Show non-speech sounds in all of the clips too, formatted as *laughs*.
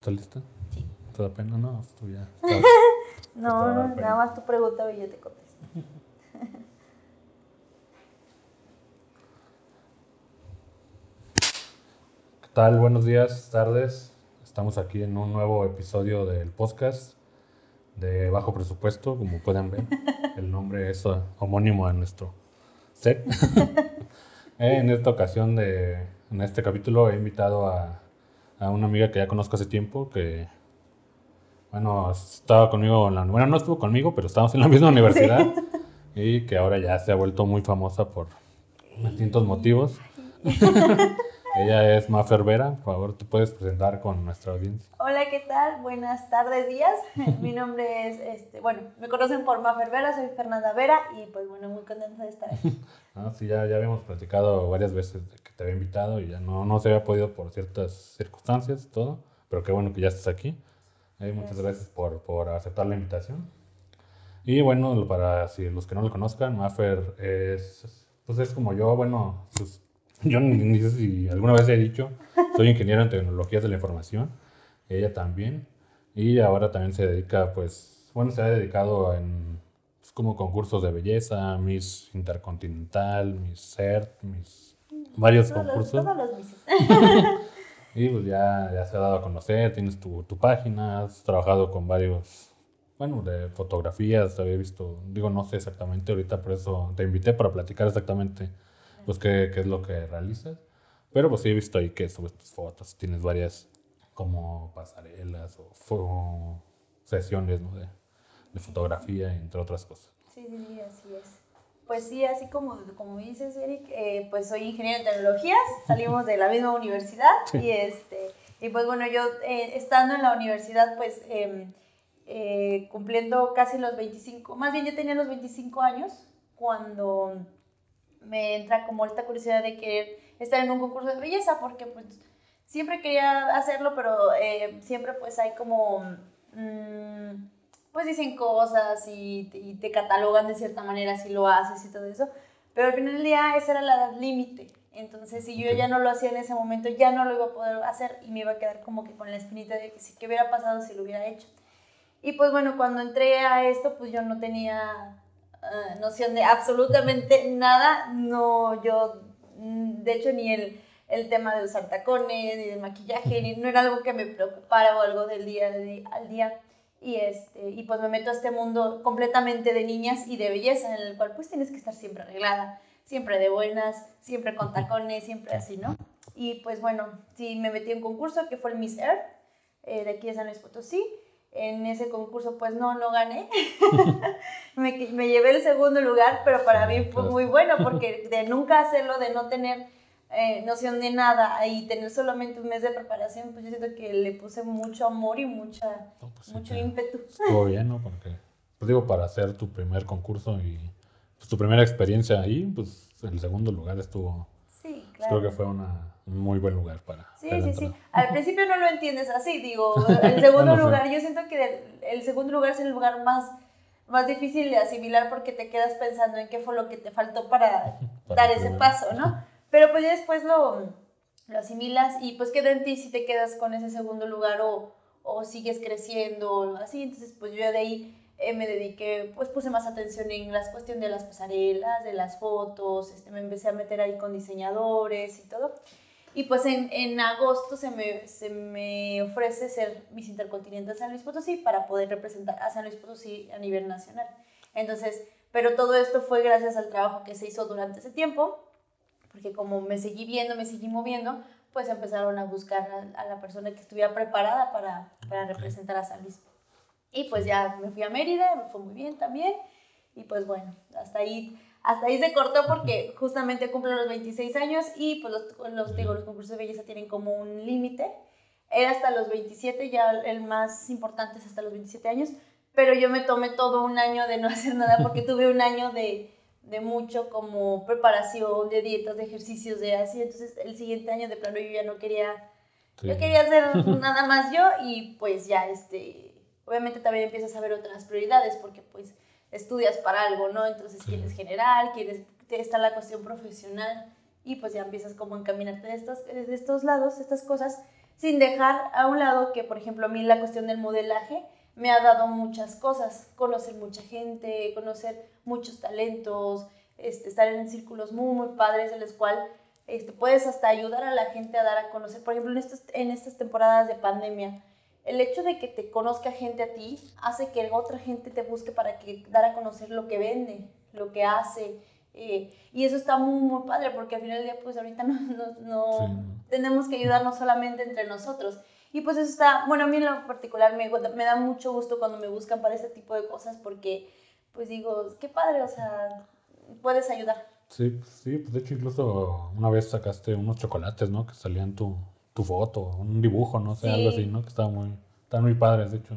¿Estás lista? Sí. ¿Te da pena? No, tú ya. *laughs* No, no, nada más tu pregunta y yo te contesto. *laughs* ¿Qué tal? Buenos días, tardes. Estamos aquí en un nuevo episodio del podcast de Bajo Presupuesto, como pueden ver. *laughs* El nombre es uh, homónimo a nuestro set. en esta ocasión, de, en este capítulo, he invitado a, a una amiga que ya conozco hace tiempo, que, bueno, estaba conmigo en la... Bueno, no estuvo conmigo, pero estábamos en la misma universidad. Y que ahora ya se ha vuelto muy famosa por distintos motivos. Ella es Mafer Vera, por favor, te puedes presentar con nuestra audiencia. Hola, ¿qué tal? Buenas tardes, días. *laughs* Mi nombre es, este, bueno, me conocen por Mafer Vera, soy Fernanda Vera y pues bueno, muy contenta de estar aquí. *laughs* Ah, sí, ya, ya habíamos platicado varias veces de que te había invitado y ya no, no se había podido por ciertas circunstancias, todo, pero qué bueno que ya estás aquí. Eh, muchas Gracias. gracias por, por aceptar la invitación. Y bueno, para si los que no lo conozcan, Mafer es, pues es como yo, bueno, pues, yo ni, sé si alguna vez he dicho, soy ingeniero en tecnologías de la información, ella también, y ahora también se dedica, pues, bueno, se ha dedicado en pues, como concursos de belleza, Miss Intercontinental, Miss CERT, Miss varios Todos los, concursos. todos los. *laughs* Y pues ya, ya se ha dado a conocer, tienes tu, tu página, has trabajado con varios, bueno, de fotografías, había visto, digo, no sé exactamente ahorita, por eso te invité para platicar exactamente, pues, qué, qué es lo que realizas. Pero pues sí he visto ahí que subes tus fotos, tienes varias como pasarelas o fo- sesiones, ¿no? de, de fotografía, entre otras cosas. Sí, sí, sí, así es. Pues sí, así como, como dices, Eric, eh, pues soy ingeniero en tecnologías, *laughs* salimos de la misma universidad Sí. y este, y pues bueno, yo eh, estando en la universidad, pues em, eh, cumpliendo casi los 25, más bien yo tenía los 25 años cuando me entra como esta curiosidad de querer estar en un concurso de belleza, porque pues siempre quería hacerlo, pero eh, siempre pues hay como... mm, pues dicen cosas y, te- y te catalogan de cierta manera si lo haces y todo eso, pero al final del día esa era la edad límite. Entonces, si yo ya no lo hacía en ese momento, ya no lo iba a poder hacer y me iba a quedar como que con la espinita de que sí, ¿qué hubiera pasado si lo hubiera hecho? Y pues bueno, cuando entré a esto, pues yo no tenía eh, noción de absolutamente nada. No, yo, mm, de hecho, ni el, el tema de usar tacones, ni del maquillaje, ni, no era algo que me preocupara o algo del día al día. Y, este, y pues me meto a este mundo completamente de niñas y de belleza, en el cual pues tienes que estar siempre arreglada, siempre de buenas, siempre con tacones, siempre así, ¿no? Y pues bueno, sí, me metí en un concurso que fue el Miss Earth, eh, de aquí de San Luis Potosí. En ese concurso pues no, no gané. *laughs* me, me llevé el segundo lugar, pero para mí fue muy bueno porque de nunca hacerlo, de no tener eh, noción de nada y tener solamente un mes de preparación, pues yo siento que le puse mucho amor y mucha, No, pues mucho ímpetu. Estuvo bien, ¿no? Porque, pues digo, para hacer tu primer concurso y pues, tu primera experiencia ahí, pues el segundo lugar estuvo, Sí, pues, claro. creo que fue una, un muy buen lugar para Sí, sí, sí. Al principio no lo entiendes así, digo, *laughs* el segundo lugar, yo siento que el segundo lugar es el lugar más, más difícil de asimilar porque te quedas pensando en qué fue lo que te faltó para *laughs* Para dar ese primero. paso, ¿no? Pero pues ya después lo, lo asimilas y pues queda en ti si te quedas con ese segundo lugar o, o sigues creciendo o así. Entonces pues yo de ahí eh, me dediqué, pues puse más atención en la cuestión de las pasarelas, de las fotos, este, me empecé a meter ahí con diseñadores y todo. Y pues en, en agosto se me, se me ofrece ser Miss Intercontinental San Luis Potosí para poder representar a San Luis Potosí a nivel nacional. Entonces, pero todo esto fue gracias al trabajo que se hizo durante ese tiempo, porque como me seguí viendo, me seguí moviendo, pues empezaron a buscar a, a la persona que estuviera preparada para, para representar a San Luis. Y pues ya me fui a Mérida, me fue muy bien también. Y pues bueno, hasta ahí, hasta ahí se cortó porque justamente cumplo los 26 años y pues los, los, digo, los concursos de belleza tienen como un límite. Era hasta los 27, ya el más importante es hasta los 27 años, pero yo me tomé todo un año de no *laughs* hacer nada porque tuve un año de, de mucho como preparación, de dietas, de ejercicios, de así. Entonces el siguiente año de plano yo ya no quería Sí. yo quería hacer nada más yo y pues ya, este, obviamente también empiezas a ver otras prioridades porque pues estudias para algo, ¿no? Entonces Sí. quieres general, quieres, está la cuestión profesional y pues ya empiezas como a encaminarte de estos, de estos lados, estas cosas. sin dejar a un lado que, por ejemplo, a mí la cuestión del modelaje me ha dado muchas cosas, conocer mucha gente, conocer muchos talentos, este, estar en círculos muy, muy padres en los cuales este, puedes hasta ayudar a la gente a dar a conocer, por ejemplo, en, estos, en estas temporadas de pandemia, el hecho de que te conozca gente a ti hace que otra gente te busque para que dar a conocer lo que vende, lo que hace. Eh, y eso está muy, muy padre porque al final del día, pues ahorita no, no, tenemos que ayudarnos solamente entre nosotros. Y pues eso está, bueno, a mí en lo particular me, me da mucho gusto cuando me buscan para este tipo de cosas porque, pues digo, qué padre, o sea, puedes ayudar. Sí, sí, pues de hecho incluso una vez sacaste unos chocolates, ¿no? Que salían tu, tu foto, un dibujo, no sé, algo así, ¿no? Que estaba muy, estaban muy padres, de hecho.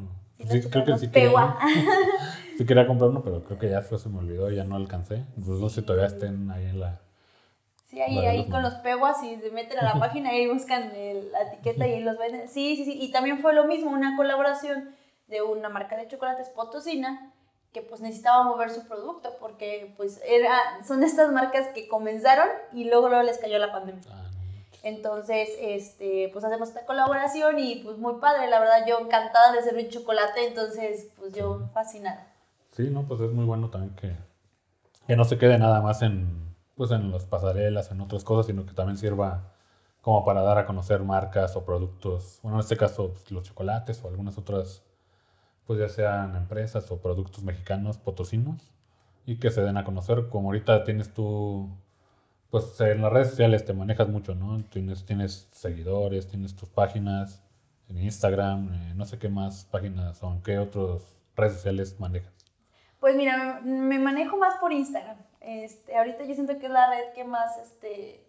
Sí, creo que sí quería, *laughs* sí quería comprar uno, pero creo que ya fue, se me olvidó, ya no alcancé. Pues no sé si todavía estén ahí en la... Sí, ahí, ahí con los peguas y se meten a la *laughs* página y ahí buscan la etiqueta y *laughs* los venden. Sí, sí, sí. Y también fue lo mismo, una colaboración de una marca de chocolates potosina que pues necesitaba mover su producto porque pues era, son estas marcas que comenzaron y luego, luego les cayó la pandemia. Ah, entonces, este, pues hacemos esta colaboración y pues muy padre, la verdad yo encantada de servir chocolate, entonces pues yo fascinada. Sí, no, pues es muy bueno también que, que no se quede nada más en, pues en las pasarelas, en otras cosas, sino que también sirva como para dar a conocer marcas o productos, bueno, en este caso pues, los chocolates o algunas otras pues ya sean empresas o productos mexicanos potosinos y que se den a conocer, como ahorita tienes tú, pues en las redes sociales te manejas mucho, ¿no? Tienes, tienes seguidores, tienes tus páginas en Instagram, eh, no sé qué más páginas son, ¿qué otras redes sociales manejas? Pues mira, me, manejo más por Instagram. Este, ahorita yo siento que es la red que más, este,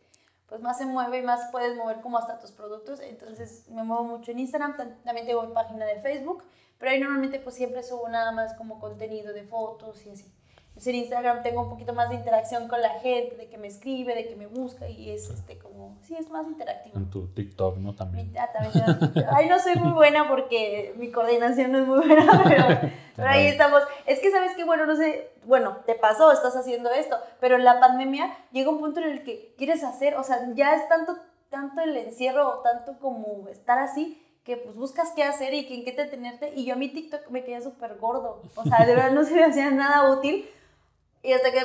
pues más se mueve y más puedes mover como hasta tus productos. Entonces me muevo mucho en Instagram, también tengo mi página de Facebook pero ahí normalmente pues siempre subo nada más como contenido de fotos y así. Entonces en Instagram tengo un poquito más de interacción con la gente, de que me escribe, de que me busca y es este como, sí, es más interactivo. En tu TikTok, ¿no? También. Ah, también Ay, no soy muy buena porque mi coordinación no es muy buena, *laughs* pero, pero ahí estamos. Es que sabes que, bueno, no sé, bueno, te pasó, estás haciendo esto, pero en la pandemia llega un punto en el que quieres hacer, o sea, ya es tanto, tanto el encierro tanto como estar así que pues buscas qué hacer y en qué te tenerte. Y yo a mi TikTok me quedé súper gordo. O sea, de verdad no se me hacía nada útil. Y hasta que,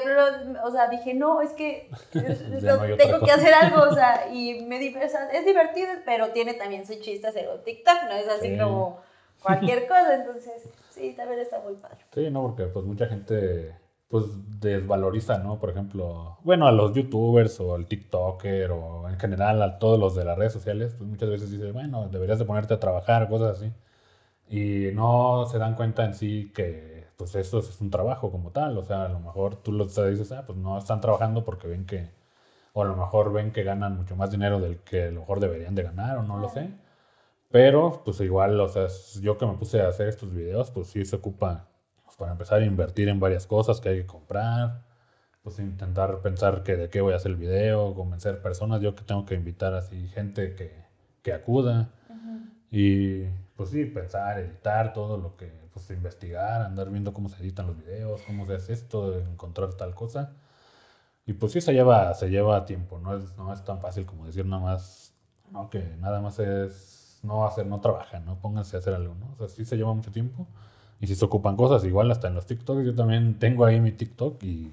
o sea, dije, no, es que *laughs* tengo que hacer algo, o sea, *laughs* y me es divertido, pero tiene también su chiste hacer un TikTok, no es así como cualquier *laughs* cosa, entonces, sí, también está muy padre. Sí, no, porque pues mucha gente pues desvaloriza, ¿no? Por ejemplo, bueno, a los youtubers o al TikToker o en general a todos los de las redes sociales, pues muchas veces dices, bueno, deberías de ponerte a trabajar, cosas así. Y no se dan cuenta en sí que pues eso es un trabajo como tal, o sea, a lo mejor tú lo dices, ah, pues no están trabajando porque ven que, o a lo mejor ven que ganan mucho más dinero del que a lo mejor deberían de ganar o no lo sé. Pero pues igual, o sea, yo que me puse a hacer estos videos, pues sí se ocupa para empezar a invertir en varias cosas que hay que comprar, pues intentar pensar que de qué voy a hacer el video, convencer personas, yo que tengo que invitar así gente que, que acuda. Y pues sí, pensar, editar todo lo que, pues investigar, andar viendo cómo se editan los videos, cómo se hace esto, encontrar tal cosa. Y pues sí se lleva, se lleva tiempo, no es, no es tan fácil como decir nada más, no, que nada más es no hacer, no trabajar, no pónganse a hacer algo, ¿no? O sea, sí se lleva mucho tiempo y si se ocupan cosas, igual hasta en los TikToks, yo también tengo ahí mi TikTok y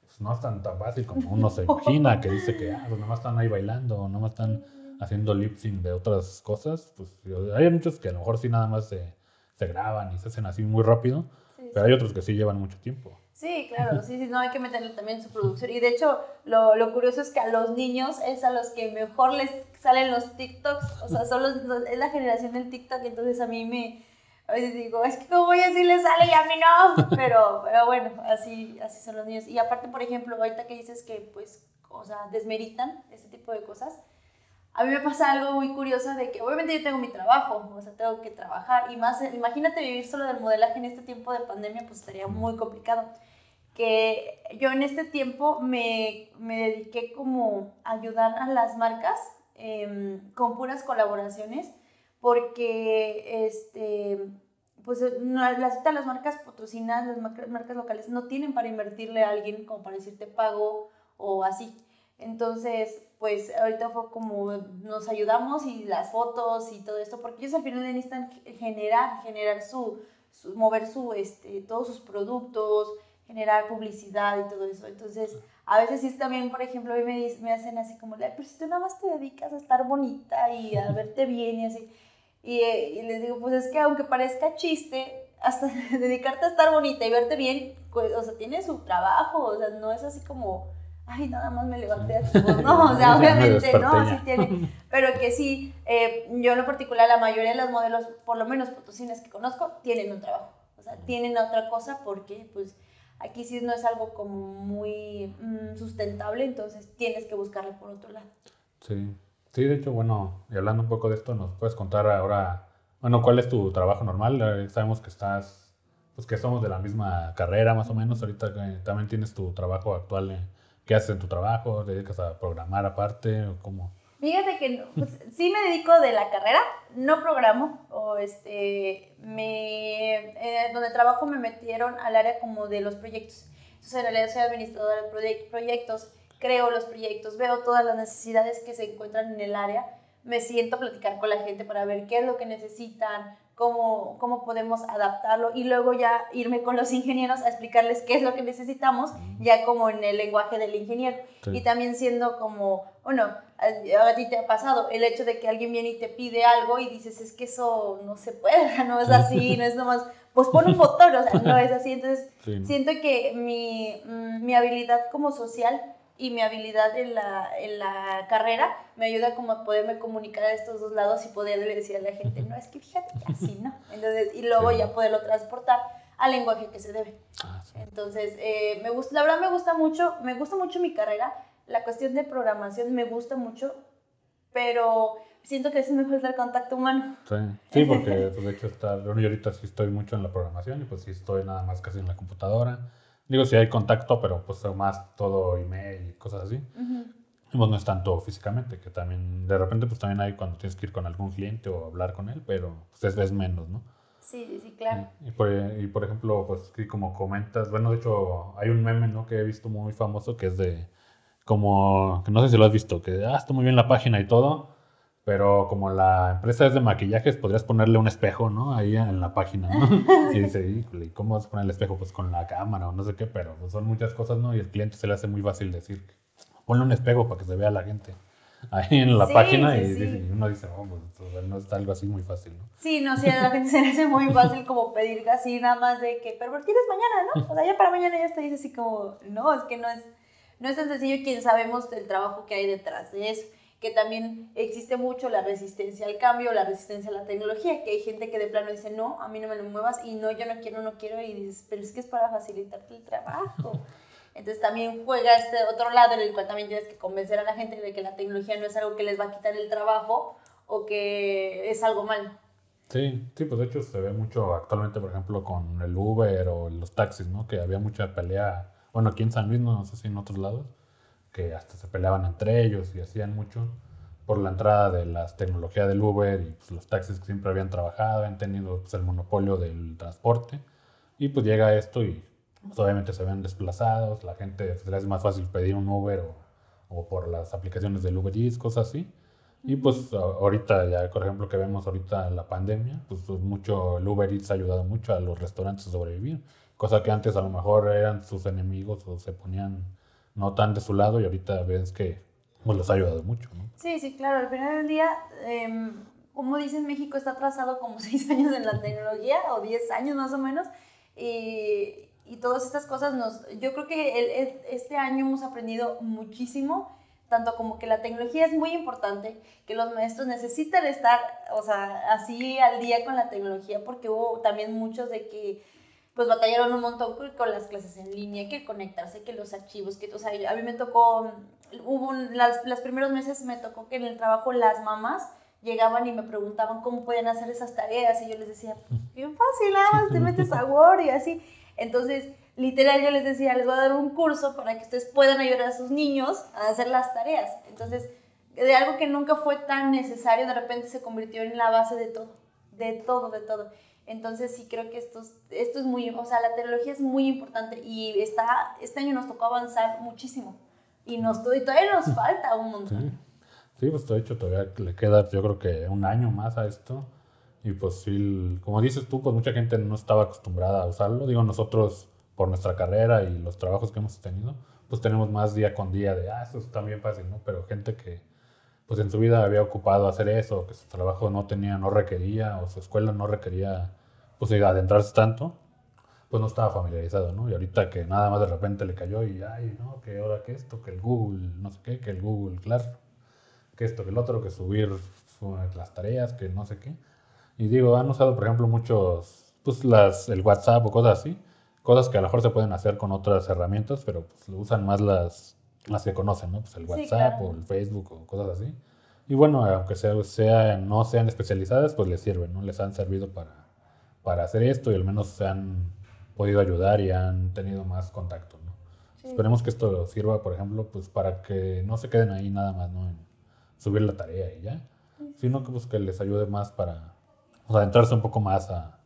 pues, no es tan, tan fácil como uno se *laughs* imagina, que dice que ah, pues nomás están ahí bailando, nomás están haciendo lip sync de otras cosas. Pues hay muchos que a lo mejor sí nada más se, se graban y se hacen así muy rápido, pero hay otros que sí llevan mucho tiempo. Sí, claro, sí, sí, no hay que meterle también su producción. Y de hecho, lo, lo, curioso es que a los niños es a los que mejor les salen los TikToks, o sea, son los, es la generación del TikTok, entonces a mí me, a veces digo, es que como voy a decirle sale y a mí no, *laughs* pero, pero bueno, así, así son los niños. Y aparte, por ejemplo, ahorita que dices que, pues, o sea, desmeritan este tipo de cosas, a mí me pasa algo muy curioso de que obviamente yo tengo mi trabajo, o sea, tengo que trabajar y más, imagínate vivir solo del modelaje en este tiempo de pandemia, pues estaría muy complicado. Que yo en este tiempo me, me dediqué como a ayudar a las marcas eh, con puras colaboraciones porque este, pues las, las marcas patrocinadas, las marcas locales no tienen para invertirle a alguien como para decirte pago o así. Entonces, pues ahorita fue como nos ayudamos y las fotos y todo esto, porque ellos al final necesitan generar, generar su, mover su, este, todos sus productos, generar publicidad y todo eso. Entonces, a veces sí también, por ejemplo, a mí me, me hacen así como, pero si tú nada más te dedicas a estar bonita y a *laughs* verte bien y así. Y, y les digo, pues es que aunque parezca chiste, hasta *laughs* dedicarte a estar bonita y verte bien, pues, o sea, tiene su trabajo, o sea, no es así como, ay, nada más me levanté así, pues, *laughs* no, o sea, obviamente, no, sí tiene, *laughs* pero que sí, eh, yo en lo particular, la mayoría de los modelos, por lo menos potosines que conozco, tienen un trabajo, o sea, tienen otra cosa porque, pues, aquí sí no es algo como muy mm, sustentable, entonces tienes que buscarle por otro lado. Sí, sí, de hecho, bueno, y hablando un poco de esto, ¿nos puedes contar ahora bueno, ¿cuál es tu trabajo normal? Eh, sabemos que estás, pues que somos de la misma carrera más o menos. Ahorita eh, también tienes tu trabajo actual. Eh, ¿Qué haces en tu trabajo? ¿Te dedicas a programar aparte o cómo? Fíjate que pues, sí me dedico de la carrera, no programo, o este, me, donde trabajo me metieron al área como de los proyectos. Entonces en realidad soy administradora de proyectos, creo los proyectos, veo todas las necesidades que se encuentran en el área me siento a platicar con la gente para ver qué es lo que necesitan, cómo, cómo podemos adaptarlo y luego ya irme con los ingenieros a explicarles qué es lo que necesitamos, ya como en el lenguaje del ingeniero. Y también siendo como, bueno, a ti te ha pasado el hecho de que alguien viene y te pide algo y dices, es que eso no se puede, *laughs* no es así, no es nomás, pues pon un motor, o sea, no es así. Entonces, siento que mi, mm, mi habilidad como social y mi habilidad en la, en la carrera me ayuda como a poderme comunicar a estos dos lados y poderle decir a la gente, no, es que fíjate que así, ¿no? Entonces, y luego ya poderlo transportar al lenguaje que se debe. Ah, Entonces, eh, me gusta, la verdad me gusta mucho, me gusta mucho mi carrera, la cuestión de programación me gusta mucho, pero siento que es mejor el contacto humano. Sí, sí porque *laughs* pues, de hecho está, yo ahorita sí estoy mucho en la programación y pues sí estoy nada más casi en la computadora Digo, si hay contacto, pero pues más todo email y cosas así. pues no es tanto físicamente, que también de repente pues también hay cuando tienes que ir con algún cliente o hablar con él, pero pues es, menos, ¿no? Sí, sí, claro. Y, por, y por ejemplo, pues como comentas, bueno, de hecho hay un meme, ¿no? Que he visto muy famoso que es de como, que no sé si lo has visto, que ah, está muy bien la página y todo, pero como la empresa es de maquillajes, podrías ponerle un espejo, ¿no? Ahí en la página, ¿no? *laughs* Y dice, ¿y cómo vas a poner el espejo? Pues con la cámara o no sé qué, pero pues son muchas cosas, ¿no? Y el cliente se le hace muy fácil decir, ponle un espejo para que se vea la gente *laughs* ahí en la página y, uno dice, oh, pues no es algo así muy fácil, ¿no? Sí, no, sí, a la gente se le hace muy fácil como pedir así nada más de que, pero tienes mañana, ¿no? O sea, ya para mañana ya te dice así como, no, es que no es, no es tan sencillo quien sabemos el trabajo que hay detrás de eso que también existe mucho la resistencia al cambio, la resistencia a la tecnología, que hay gente que de plano dice, no, a mí no me lo muevas y no, yo no quiero, no quiero, y dices, pero es que es para facilitarte el trabajo. *laughs* Entonces también juega este otro lado en el cual también tienes que convencer a la gente de que la tecnología no es algo que les va a quitar el trabajo o que es algo malo. Sí, sí, pues de hecho se ve mucho actualmente, por ejemplo, con el Uber o los taxis, ¿no? Que había mucha pelea, bueno, aquí en San Luis, no sé si en otros lados, que hasta se peleaban entre ellos y hacían mucho por la entrada de las tecnologías del Uber y pues, los taxis que siempre habían trabajado, habían tenido pues, el monopolio del transporte. Y pues llega esto y pues, obviamente se ven desplazados, la gente pues, les es más fácil pedir un Uber o, o, por las aplicaciones del Uber Eats, cosas así. Y pues ahorita, ya por ejemplo que vemos ahorita la pandemia, pues, mucho el Uber Eats ha ayudado mucho a los restaurantes a sobrevivir, cosa que antes a lo mejor eran sus enemigos o se ponían no tan de su lado y ahorita ves que pues, los ha ayudado mucho. ¿no? Sí, sí, claro. Al final del día, em, como dicen, México está atrasado como *laughs* 6 años en la tecnología o 10 años más o menos. Y, y todas estas cosas nos... Yo creo que este año hemos aprendido muchísimo tanto como que la tecnología es muy importante, que los maestros necesitan estar, o sea, así al día con la tecnología, porque hubo también muchos de que pues batallaron un montón con las clases en línea, que conectarse, que los archivos, que, o sea, a mí me tocó, hubo las, los primeros meses me tocó que en el trabajo las mamás llegaban y me preguntaban cómo podían hacer esas tareas y yo les decía, bien fácil, nada más te metes a Word y así. Entonces, literal yo les decía, les voy a dar un curso para que ustedes puedan ayudar a sus niños a hacer las tareas. Entonces, de algo que nunca fue tan necesario, de repente se convirtió en la base de todo, de todo, de todo. Entonces sí creo que esto, esto es muy, o sea, la tecnología es muy importante y está, este año nos tocó avanzar muchísimo, Y, nos, y todavía nos falta un montón. Sí. sí, pues de hecho todavía le queda yo creo que un año más a esto. Y pues sí, como dices tú, pues mucha gente no estaba acostumbrada a usarlo. Digo, nosotros por nuestra carrera y los trabajos que hemos tenido, pues tenemos más día con día de, ah, eso está bien fácil, ¿no? Pero gente que pues en su vida había ocupado hacer eso, que su trabajo no tenía, no requería, o su escuela no requería, pues adentrarse tanto, pues no estaba familiarizado, ¿no? Y ahorita que nada más de repente le cayó y, ay, ¿no? Que ahora que esto, que el Google, no sé qué, que el Google Class, que esto, que el otro, que subir las tareas, que no sé qué. Y digo, han usado, por ejemplo, muchos, pues las, el WhatsApp o cosas así, cosas que a lo mejor se pueden hacer con otras herramientas, pero pues usan más las, las que conocen, ¿no? Pues el WhatsApp o el Facebook o cosas así. Y bueno, aunque sea, sea, no sean especializadas, pues les sirven, ¿no? Les han servido para, para hacer esto y al menos se han podido ayudar y han tenido más contacto, ¿no? Esperemos que esto sirva, por ejemplo, pues para que no se queden ahí nada más, ¿no? En subir la tarea y ya, sino que, pues, que les ayude más para pues, adentrarse un poco más a,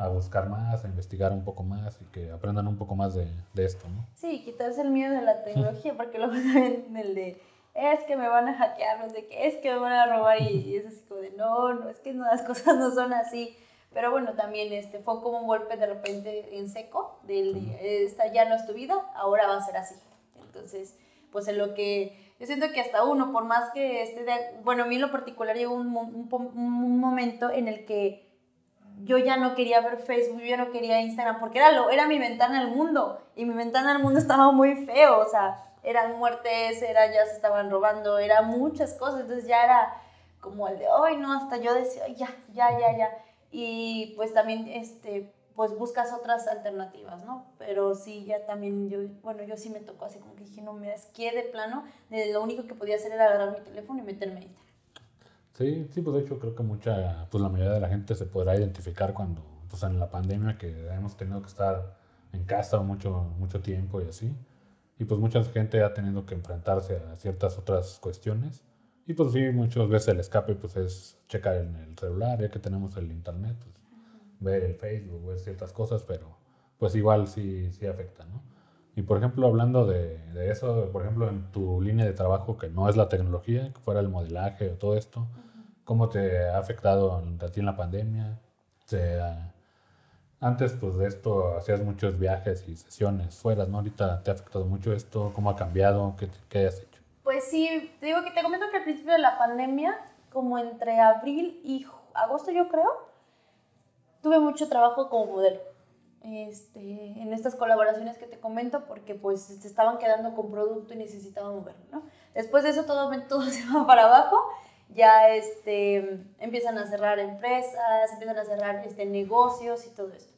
a buscar más, a investigar un poco más y que aprendan un poco más de, de esto, ¿no? Sí, quitarse el miedo de la tecnología, porque luego *laughs* también el de, es que me van a hackear, no sé qué, es que me van a robar y, es así como de, no, no, es que no, las *laughs* cosas no son así. Pero bueno, también este, fue como un golpe de repente en seco, del, esta ya no es tu vida, ahora va a ser así. Entonces, pues en lo que yo siento que hasta uno, por más que esté de, bueno, a mí en lo particular llegó un, un, un momento en el que yo ya no quería ver Facebook, yo no quería Instagram, porque era, lo, era mi ventana al mundo, y mi ventana al mundo *laughs* estaba muy feo, o sea, eran muertes, era, ya se estaban robando, era muchas cosas, entonces ya era como el de, hoy no, hasta yo decía, ya, ya, ya, ya, y pues también, este, pues buscas otras alternativas, ¿no? Pero sí, ya también yo, bueno, yo sí me tocó así como que dije, no, me que de plano, de lo único que podía hacer era agarrar mi teléfono y meterme. Sí, sí, pues de hecho creo que mucha, pues la mayoría de la gente se podrá identificar cuando, pues en la pandemia que hemos tenido que estar en casa mucho, mucho tiempo y así. Y pues mucha gente ha tenido que enfrentarse a ciertas otras cuestiones. Y pues sí, muchas veces el escape pues es checar en el celular, ya que tenemos el internet, pues ver el Facebook, ver ciertas cosas, pero pues igual sí, sí afecta, ¿no? Y por ejemplo, hablando de, de, eso, por ejemplo, en tu línea de trabajo que no es la tecnología, que fuera el modelaje o todo esto, ¿Cómo te ha afectado a ti en la pandemia? antes pues de esto hacías muchos viajes y sesiones fuera, ¿no? Ahorita te ha afectado mucho esto, ¿cómo ha cambiado? ¿Qué, qué has hecho? Pues sí, te digo que te comento que al principio de la pandemia, como entre abril y agosto yo creo, tuve mucho trabajo como modelo. Este, en estas colaboraciones que te comento porque pues se estaban quedando con producto y necesitaban moverlo, ¿no? Después de eso todo, *laughs* todo se va para abajo ya este, empiezan a cerrar empresas, empiezan a cerrar este, negocios y todo esto.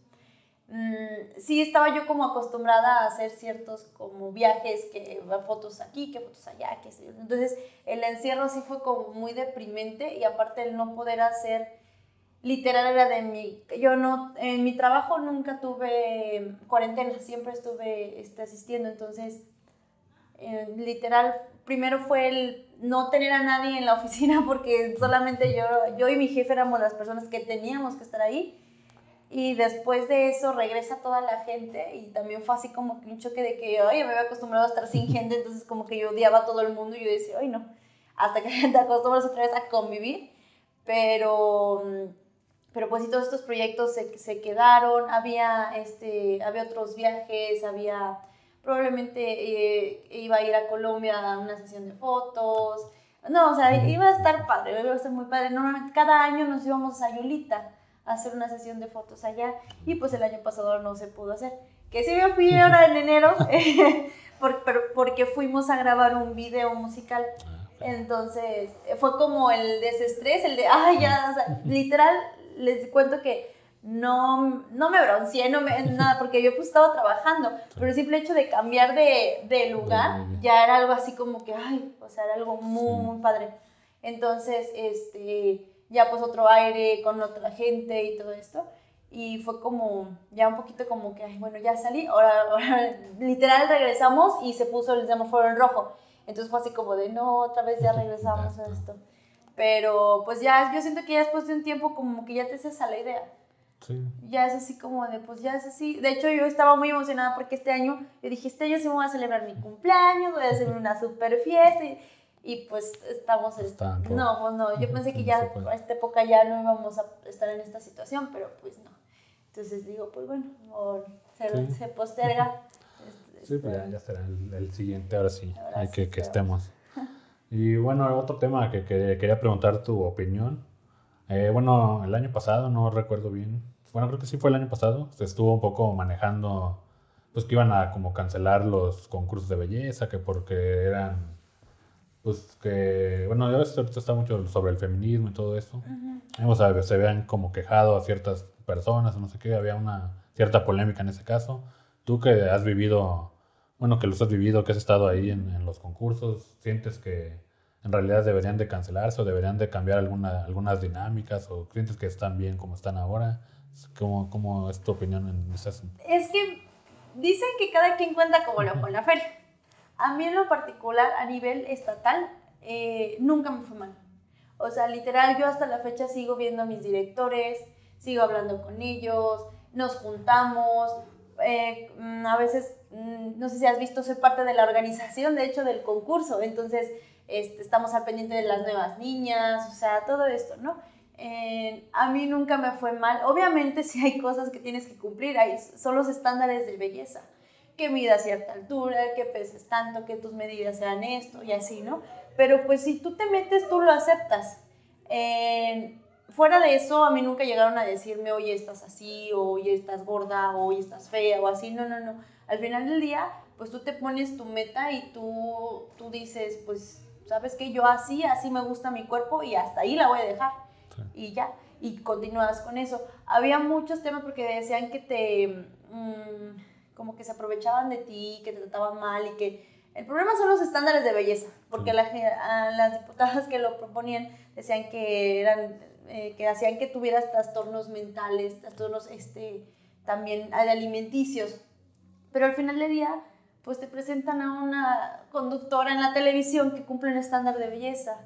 Mm, sí estaba yo como acostumbrada a hacer ciertos como viajes, que fotos aquí, que fotos allá, que entonces el encierro sí fue como muy deprimente y aparte el no poder hacer literal era de mi, yo no, en mi trabajo nunca tuve cuarentena, siempre estuve este, asistiendo, entonces eh, literal, primero fue el no tener a nadie en la *laughs* oficina porque solamente yo, yo y mi jefe éramos las personas que teníamos que estar ahí. Y después de eso regresa toda la gente y también fue así como que un choque de que, oye, me había acostumbrado a estar sin gente, entonces como que yo odiaba a todo el mundo y yo decía, ay no, hasta que *laughs* te acostumbras otra vez a convivir. Pero, pero pues sí, todos estos proyectos se, se quedaron, había, este, había otros viajes, había probablemente eh, iba a ir a Colombia a una sesión de fotos. No, o sea, iba a estar padre, iba a estar muy padre. Normalmente cada año nos íbamos a Yolita a hacer una sesión de fotos allá y pues el año pasado no se pudo hacer. Que sí me fui ahora en enero *laughs* porque fuimos a grabar un video musical. Ah, Entonces fue como el desestrés, el de, ay, ya, o sea, literal, les cuento que no, no me bronceé, no me, nada, porque yo pues estaba trabajando, pero el simple hecho de cambiar de, de lugar ya era algo así como que, ay, o sea, era algo muy, muy padre. Entonces, este, ya pues otro aire con otra gente y todo esto. Y fue como, ya un poquito como que, ay, bueno, ya salí, ahora, ahora *laughs* literal regresamos y se puso el semáforo en rojo. Entonces fue así como de, no, otra vez ya regresamos a esto. Pero pues ya, yo siento que ya después de un tiempo como que ya te haces a la idea Ya es así como de, pues ya es así. De hecho, yo estaba muy emocionada porque este año, yo dije, este año sí me voy a celebrar mi cumpleaños, voy a hacer una super fiesta. Y, pues estamos... no, pues no, yo pensé que ya a esta época ya no íbamos a estar en esta situación, pero pues no. Entonces digo, pues bueno, se, posterga. sí, pues ya, será el, siguiente, ahora sí, hay que, que estemos. Y bueno, otro tema que, que, quería preguntar tu opinión. Eh, bueno, el año pasado, no recuerdo bien, bueno, creo que sí fue el año pasado, se estuvo un poco manejando, pues que iban a como cancelar los concursos de belleza, que porque eran, pues que, bueno, ya ves, ahorita está mucho sobre el feminismo y todo eso. o sea, se habían como quejado a ciertas personas, no sé qué, había una cierta polémica en ese caso. Tú que has vivido, bueno, que los has vivido, que has estado ahí en, en los concursos, ¿sientes que en realidad deberían de cancelarse o deberían de cambiar alguna, algunas dinámicas o sientes que están bien como están ahora? ¿Cómo, ¿Cómo, es tu opinión en ese asunto? Es que dicen que cada quien cuenta como lo con la feria. A mí en lo particular, a nivel estatal, eh, nunca me fue mal. O sea, literal, yo hasta la fecha sigo viendo a mis directores, sigo hablando con ellos, nos juntamos. Eh, mm, a veces, mm, no sé si has visto, soy parte de la organización, de hecho, del concurso. Entonces, este, estamos al pendiente de las nuevas niñas, o sea, todo esto, ¿no? a mí nunca me fue mal. Obviamente *laughs* si hay cosas que tienes que cumplir, hay, son los estándares de belleza. Que midas cierta altura, que peses tanto, que tus medidas sean esto y así, ¿no? Pero pues si tú te metes, tú lo aceptas. Fuera de eso, a mí nunca llegaron a decirme, oye, estás así, o oye, estás gorda, o oye, estás fea, o así. No, no, no. Al final del día, pues tú te pones tu meta y tú, tú dices, pues, ¿sabes qué? Yo así, así me gusta mi cuerpo y hasta ahí la voy a dejar y ya, y continúas con eso. Había muchos temas porque decían que te, mm, como que se aprovechaban de ti, que te trataban mal y que el problema son los estándares de belleza, porque las diputadas que lo proponían decían que eran, eh, que hacían que tuvieras trastornos mentales, trastornos este, también alimenticios, pero al final del día pues te presentan a una conductora en la televisión que cumple un estándar de belleza.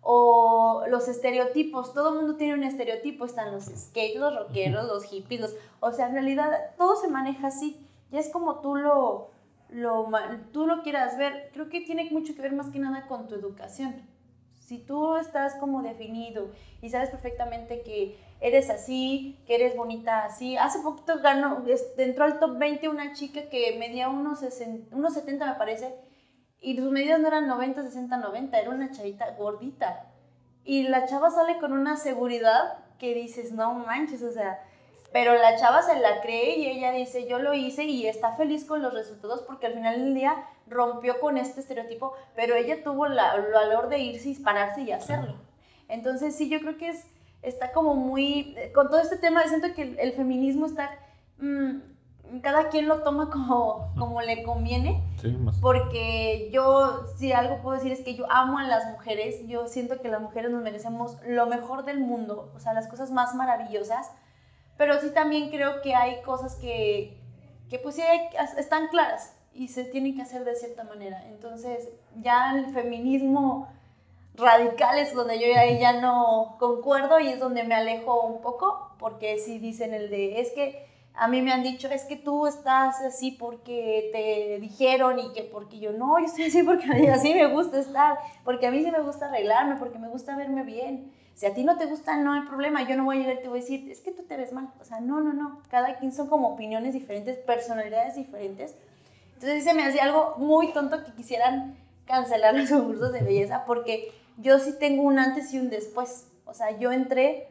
O los estereotipos, todo el mundo tiene un estereotipo, están los skates, los rockeros, los hippies, o sea, en realidad todo se maneja así, ya es como tú lo, lo, tú lo quieras ver, creo que tiene mucho que ver más que nada con tu educación. Si tú estás como definido y sabes perfectamente que eres así, que eres bonita así. Hace poquito ganó, entró al top 20 una chica que medía unos, 60, unos 70 me parece, y sus medidas no eran 90, 60, 90, era una chavita gordita. Y la chava sale con una seguridad que dices, no manches, o sea, pero la chava se la cree y ella dice, yo lo hice y está feliz con los resultados porque al final del día rompió con este estereotipo, pero ella tuvo la, el valor de irse, dispararse y hacerlo. Entonces sí, yo creo que es, está como muy, con todo este tema, siento que el, feminismo está... Mm, cada quien lo toma como, como le conviene. Porque yo, si algo puedo decir es que yo amo a las mujeres. Yo siento que las mujeres nos merecemos lo mejor del mundo, o sea, las cosas más maravillosas. Pero sí también creo que hay cosas que, que pues sí están claras y se tienen que hacer de cierta manera. Entonces, ya el feminismo radical es donde yo ahí ya no concuerdo y es donde me alejo un poco, porque si dicen el de, es que a mí me han dicho, es que tú estás así porque te dijeron y que porque yo no, yo estoy así porque *laughs* así me gusta estar, porque a mí sí me gusta arreglarme, porque me gusta verme bien. Si a ti no te gusta, no hay problema, yo no voy a llegar y te voy a decir, es que tú te ves mal. O sea, no, no, no. Cada quien son como opiniones diferentes, personalidades diferentes. Entonces se me hacía algo muy tonto que quisieran cancelar los concursos de belleza porque yo sí tengo un antes y un después. O sea, yo entré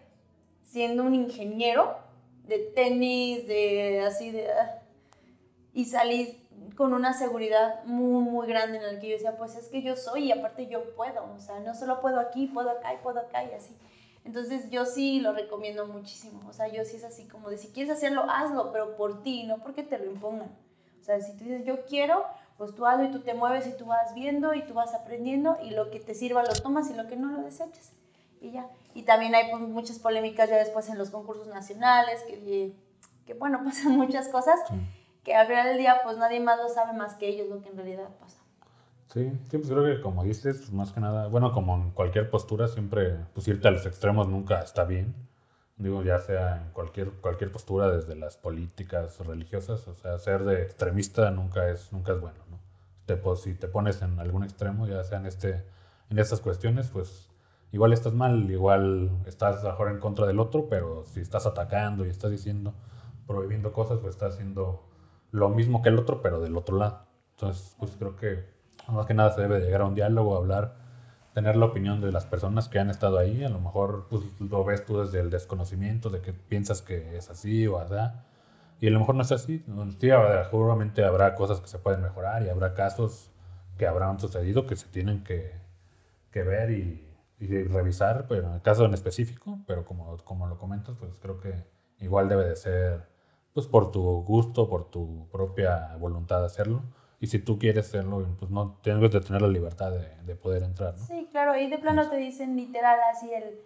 siendo un ingeniero de tenis, de así de... Ah, y salí con una seguridad muy, muy grande en la que yo decía, pues es que yo soy y aparte yo puedo, o sea, no solo puedo aquí, puedo acá y puedo acá y así. Entonces yo sí lo recomiendo muchísimo, o sea, yo sí es así como de si quieres hacerlo, hazlo, pero por ti, no porque te lo impongan. O sea, si tú dices yo quiero, pues tú hazlo y tú te mueves y tú vas viendo y tú vas aprendiendo y lo que te sirva lo tomas y lo que no lo desechas y ya. Y también hay pues, muchas polémicas ya después en los concursos nacionales, que, que bueno, *laughs* pasan muchas cosas, que al final del día pues nadie más lo sabe más que ellos lo que en realidad pasa. Sí, sí, pues creo que como dices, más que nada, bueno, como en cualquier postura, siempre pues irte a los extremos nunca está bien. Digo, ya sea en cualquier, cualquier postura, desde las políticas religiosas, o sea, ser de extremista nunca es, nunca es bueno, ¿no? Te, si te pones en algún extremo, ya sea en, este, en estas cuestiones, pues igual estás mal, igual estás mejor en contra del otro, pero si estás atacando y estás diciendo, prohibiendo cosas, pues estás haciendo lo mismo que el otro, pero del otro lado. Entonces, pues creo que más que nada se debe llegar a un diálogo, hablar, tener la opinión de las personas que han estado ahí. A lo mejor pues, lo ves tú desde el desconocimiento, de que piensas que es así o así. Y a lo mejor no es así. Sí, seguramente habrá cosas que se pueden mejorar y habrá casos que habrán sucedido que se tienen que, ver y, y, revisar, pero en el caso en específico, pero como, como lo comentas, pues creo que igual debe de ser pues por tu gusto, por tu propia voluntad de hacerlo. Y si tú quieres hacerlo, pues no tienes que tener la libertad de, de poder entrar, ¿no? Sí, claro, y de plano te dicen literal así el...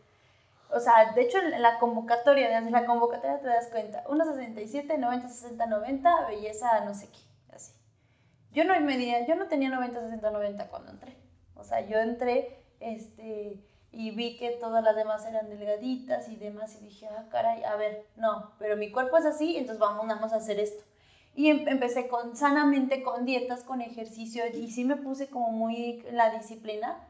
O sea, de hecho en la convocatoria, desde la convocatoria te das cuenta, 1,67, 90, 60, 90, belleza no sé qué, así. Yo no medía, yo no tenía 90, 60, 90 cuando entré. O sea, yo entré, este, y vi que todas las demás eran delgaditas y demás y dije, ah, caray, a ver, no, pero mi cuerpo es así, entonces vamos, vamos a hacer esto. Y em, empecé con sanamente, con dietas, con ejercicio y sí me puse como muy la disciplina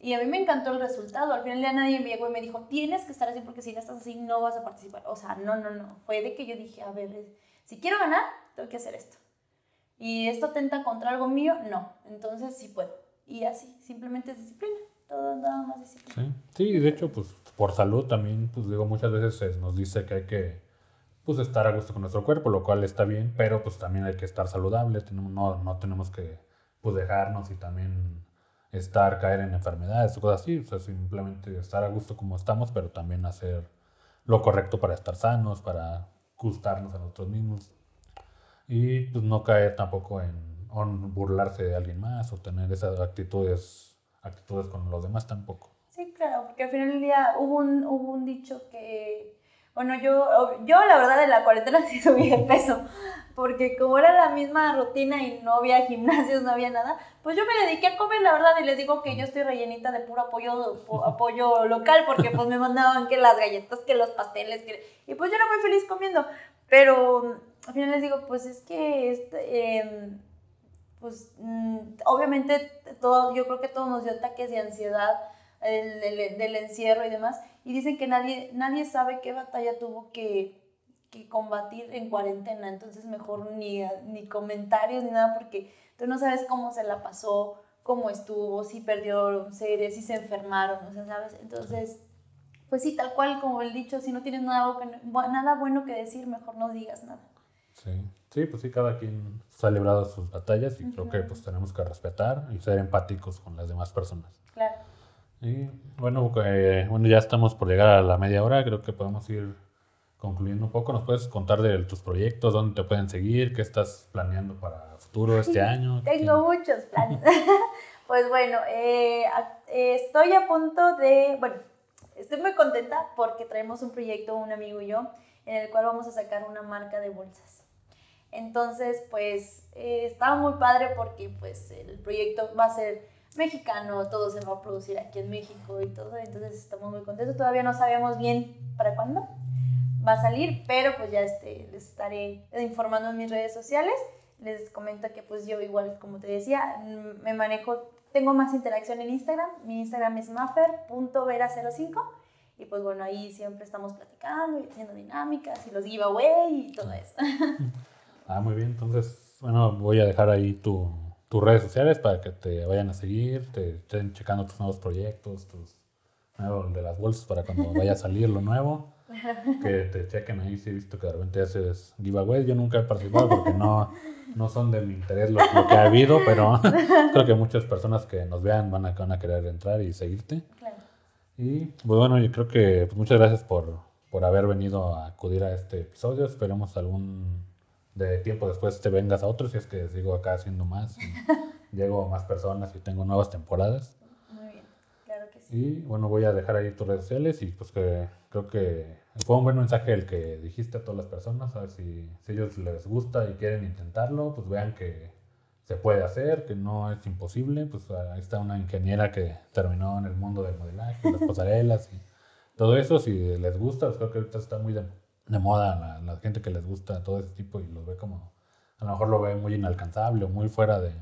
y a mí me encantó el resultado. Al final ya nadie me llegó y me dijo, tienes que estar así porque si no estás así no vas a participar. O sea, no, no, no. Fue de que yo dije, a ver, si quiero ganar, tengo que hacer esto. Y esto tenta contra algo mío, no. Entonces sí puedo. Y así, simplemente es disciplina todo nada más disciplina. Sí. sí, de hecho, pues por salud también, pues digo, muchas veces nos dice que hay que pues estar a gusto con nuestro cuerpo, lo cual está bien, pero pues también hay que estar saludable, no, no tenemos que pues dejarnos y también estar, caer en enfermedades o cosas así, o sea, simplemente estar a gusto como estamos, pero también hacer lo correcto para estar sanos, para gustarnos a nosotros mismos y pues no caer tampoco en, en burlarse de alguien más o tener esas actitudes actitudes con los demás tampoco. Sí, claro, porque al final del día hubo un, hubo un dicho que, bueno, yo, yo la verdad en la cuarentena *laughs* sí subí de peso, porque como era la misma rutina y no había gimnasios, no había nada, pues yo me dediqué a comer, la verdad, y les digo que yo estoy rellenita de puro apoyo, *laughs* apoyo local, porque pues me mandaban que las galletas, que los pasteles, que, y pues yo era muy feliz comiendo, pero al final les digo, pues es que este, em, pues mm, obviamente todo, yo creo que todos nos dio ataques de ansiedad del, encierro y demás, y dicen que nadie, nadie sabe qué batalla tuvo que, que combatir en cuarentena, entonces mejor ni, ni comentarios ni nada, porque tú no sabes cómo se la pasó, cómo estuvo, si perdió seres, si se enfermaron, o sea, ¿sabes? Entonces, pues sí, tal cual como el dicho, si no tienes nada, nada bueno que decir, mejor no digas nada. Sí. Sí, pues sí, cada quien ha librado sus batallas y creo que pues tenemos que respetar y ser empáticos con las demás personas. Claro. Y bueno, eh, bueno, ya estamos por llegar a la media hora, creo que podemos ir concluyendo un poco. ¿Nos puedes contar de tus proyectos, dónde te pueden seguir, qué estás planeando para futuro este año? Tengo muchos planes. *laughs* pues bueno, eh, estoy a punto de, bueno, estoy muy contenta porque traemos un proyecto, un amigo y yo, en el cual vamos a sacar una marca de bolsas. Entonces, pues eh, estaba muy padre porque pues el proyecto va a ser mexicano, todo se va a producir aquí en México y todo, entonces estamos muy contentos. Todavía no sabemos bien para cuándo va a salir, pero pues ya este, les estaré informando en mis redes sociales. Les comento que pues yo igual, como te decía, me manejo, tengo más interacción en Instagram. Mi Instagram es maffer.vera05 y pues bueno, ahí siempre estamos platicando y haciendo dinámicas y los giveaway y todo eso. *laughs* Ah, muy bien. Entonces, bueno, voy a dejar ahí tu, tus redes sociales para que te vayan a seguir, te estén checando tus nuevos proyectos, tus nuevos de las bolsas para cuando vaya a salir lo nuevo. *laughs* Que te chequen ahí, sí he visto que de repente haces giveaways. Yo nunca he participado porque no, no son de mi interés lo, que ha habido, pero *laughs* creo que muchas personas que nos vean van a, van a querer entrar y seguirte. Claro. Y pues bueno, yo creo que pues, muchas gracias por, por haber venido a acudir a este episodio. Esperemos algún de tiempo después te vengas a otros, si es que sigo acá haciendo más, y *laughs* llego a más personas y tengo nuevas temporadas. Muy bien, claro que sí. Y bueno, voy a dejar ahí tus redes sociales y pues que creo que fue un buen mensaje el que dijiste a todas las personas, a ver si, si ellos les gusta y quieren intentarlo, pues vean que se puede hacer, que no es imposible, pues ahí está una ingeniera que terminó en el mundo del modelaje, las *laughs* pasarelas y todo eso, si les gusta, pues creo que ahorita está muy de, de moda la, la gente que les gusta todo ese tipo y lo ve como, a lo mejor lo ve muy inalcanzable o muy fuera de,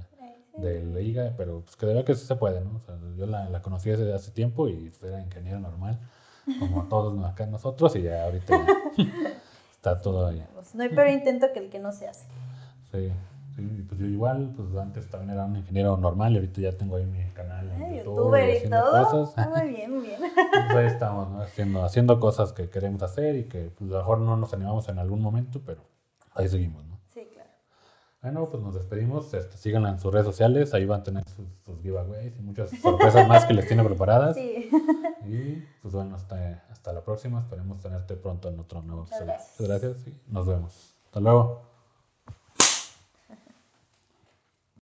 de la liga, pero pues que de verdad que sí se puede, ¿no? O sea, yo la, la conocí desde hace tiempo y era ingeniero normal, como todos acá nosotros, y ya ahorita ya *laughs* está todo ahí. Pues no hay peor intento que el que no se hace. Sí, sí, pues yo igual, pues antes también era un ingeniero normal y ahorita ya tengo ahí mi canal en YouTube Youtuber y haciendo todo. cosas. Ah, Muy bien, muy bien. *laughs* Pues ahí estamos, ¿no? Haciendo, haciendo cosas que queremos hacer y que pues, a lo mejor no nos animamos en algún momento, pero ahí seguimos, ¿no? Sí, claro. Bueno, pues nos despedimos. Este, síganla en sus redes sociales, ahí van a tener sus, sus giveaways y muchas sorpresas más que les tiene preparadas. Sí. Y pues bueno, hasta, hasta la próxima. Esperemos tenerte pronto en otro nuevo Muchas episodio. gracias. Muchas gracias y nos vemos. Hasta luego.